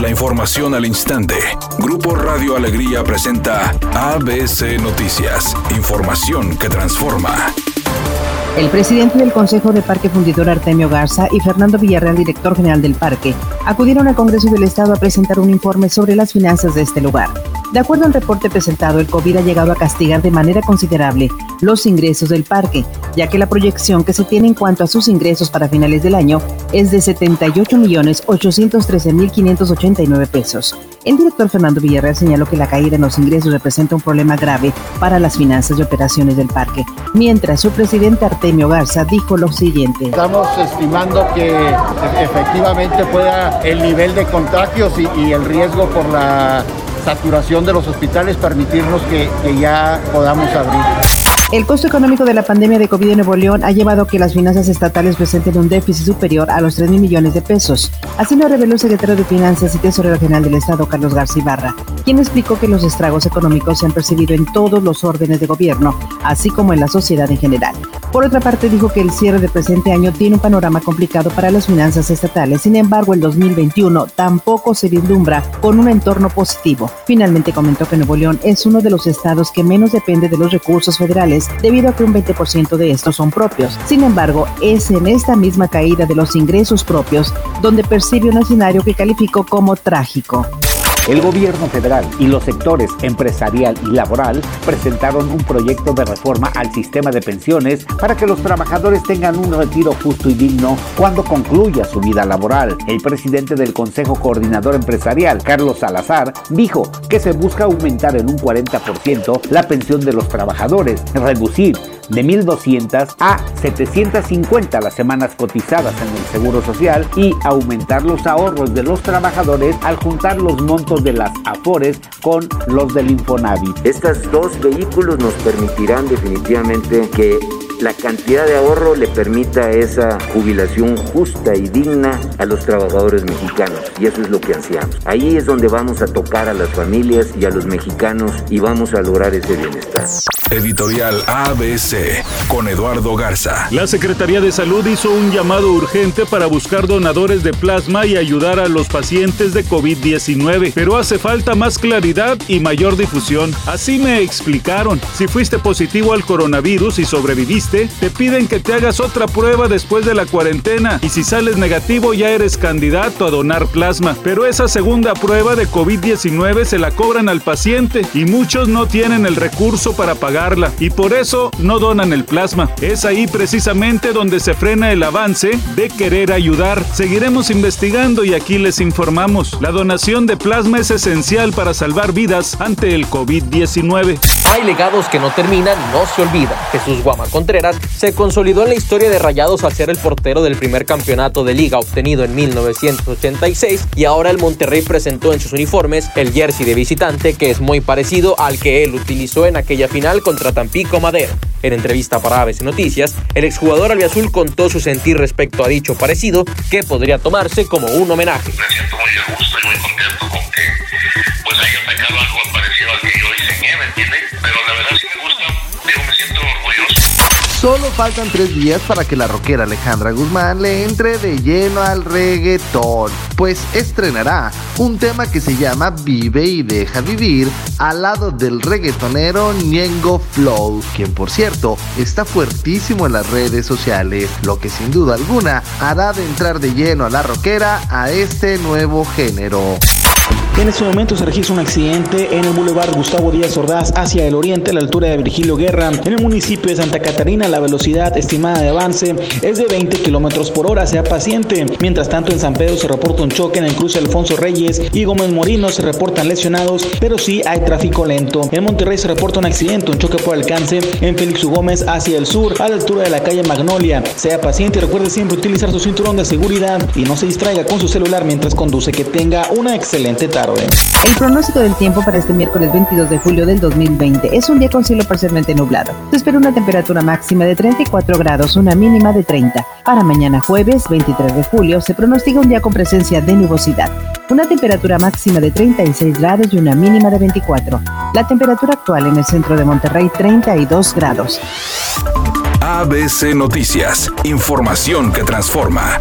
La información al instante. Grupo Radio Alegría presenta ABC Noticias. Información que transforma. El presidente del Consejo de Parque Fundidor Artemio Garza y Fernando Villarreal, director general del parque, acudieron al Congreso del Estado a presentar un informe sobre las finanzas de este lugar. De acuerdo al reporte presentado, el COVID ha llegado a castigar de manera considerable los ingresos del parque, ya que la proyección que se tiene en cuanto a sus ingresos para finales del año es de 78.813.589 pesos. El director Fernando Villarreal señaló que la caída en los ingresos representa un problema grave para las finanzas y operaciones del parque, mientras su presidente Artemio Garza dijo lo siguiente. Estamos estimando que efectivamente pueda el nivel de contagios y, el riesgo por la saturación de los hospitales permitirnos que ya podamos abrir. El costo económico de la pandemia de COVID en Nuevo León ha llevado a que las finanzas estatales presenten un déficit superior a los 3 mil millones de pesos. Así lo reveló el secretario de Finanzas y Tesorero General del Estado, Carlos García Ibarra, quien explicó que los estragos económicos se han percibido en todos los órdenes de gobierno, así como en la sociedad en general. Por otra parte, dijo que el cierre del presente año tiene un panorama complicado para las finanzas estatales. Sin embargo, el 2021 tampoco se vislumbra con un entorno positivo. Finalmente comentó que Nuevo León es uno de los estados que menos depende de los recursos federales debido a que un 20% de estos son propios. Sin embargo, es en esta misma caída de los ingresos propios donde percibe un escenario que calificó como trágico. El gobierno federal y los sectores empresarial y laboral presentaron un proyecto de reforma al sistema de pensiones para que los trabajadores tengan un retiro justo y digno cuando concluya su vida laboral. El presidente del Consejo Coordinador Empresarial, Carlos Salazar, dijo que se busca aumentar en un 40% la pensión de los trabajadores, reducir de 1.200 a 750 las semanas cotizadas en el Seguro Social y aumentar los ahorros de los trabajadores al juntar los montos de las AFORES con los del Infonavit. Estos dos vehículos nos permitirán definitivamente que la cantidad de ahorro le permita esa jubilación justa y digna a los trabajadores mexicanos. Y eso es lo que ansiamos. Ahí es donde vamos a tocar a las familias y a los mexicanos y vamos a lograr ese bienestar. Editorial ABC con Eduardo Garza. La Secretaría de Salud hizo un llamado urgente para buscar donadores de plasma y ayudar a los pacientes de COVID-19, pero hace falta más claridad y mayor difusión. Así me explicaron. Si fuiste positivo al coronavirus y sobreviviste, te piden que te hagas otra prueba después de la cuarentena y si sales negativo ya eres candidato a donar plasma. Pero esa segunda prueba de COVID-19 se la cobran al paciente y muchos no tienen el recurso para pagar y por eso no donan el plasma. Es ahí precisamente donde se frena el avance de querer ayudar. Seguiremos investigando y aquí les informamos. La donación de plasma es esencial para salvar vidas ante el COVID-19. Hay legados que no terminan, no se olvida. Jesús Guama Contreras se consolidó en la historia de Rayados al ser el portero del primer campeonato de liga obtenido en 1986 y ahora el Monterrey presentó en sus uniformes el jersey de visitante que es muy parecido al que él utilizó en aquella final contra Tampico Madero. En entrevista para ABC Noticias, el exjugador albiazul contó su sentir respecto a dicho parecido que podría tomarse como un homenaje. Me siento muy a gusto y muy contento con que pues haya sacado algo parecido al que yo diseñé, ¿me entiendes? Solo faltan tres días para que la rockera Alejandra Guzmán le entre de lleno al reggaetón, pues estrenará un tema que se llama Vive y Deja Vivir al lado del reggaetonero Ñengo Flow, quien por cierto está fuertísimo en las redes sociales, lo que sin duda alguna hará de entrar de lleno a la rockera a este nuevo género. En este momento se registra un accidente en el Boulevard Gustavo Díaz Ordaz hacia el oriente a la altura de Virgilio Guerra. En el municipio de Santa Catarina la velocidad estimada de avance es de 20 kilómetros por hora, sea paciente. Mientras tanto en San Pedro se reporta un choque en el cruce Alfonso Reyes y Gómez Morino se reportan lesionados, pero sí hay tráfico lento. En Monterrey se reporta un accidente, un choque por alcance en Félix U. Gómez hacia el sur a la altura de la calle Magnolia. Sea paciente y recuerde siempre utilizar su cinturón de seguridad y no se distraiga con su celular mientras conduce. Que tenga una excelente tarde. El pronóstico del tiempo para este miércoles 22 de julio del 2020 es un día con cielo parcialmente nublado. Se espera una temperatura máxima de 34 grados, una mínima de 30. Para mañana jueves 23 de julio se pronostica un día con presencia de nubosidad. Una temperatura máxima de 36 grados y una mínima de 24. La temperatura actual en el centro de Monterrey 32 grados. ABC Noticias, información que transforma.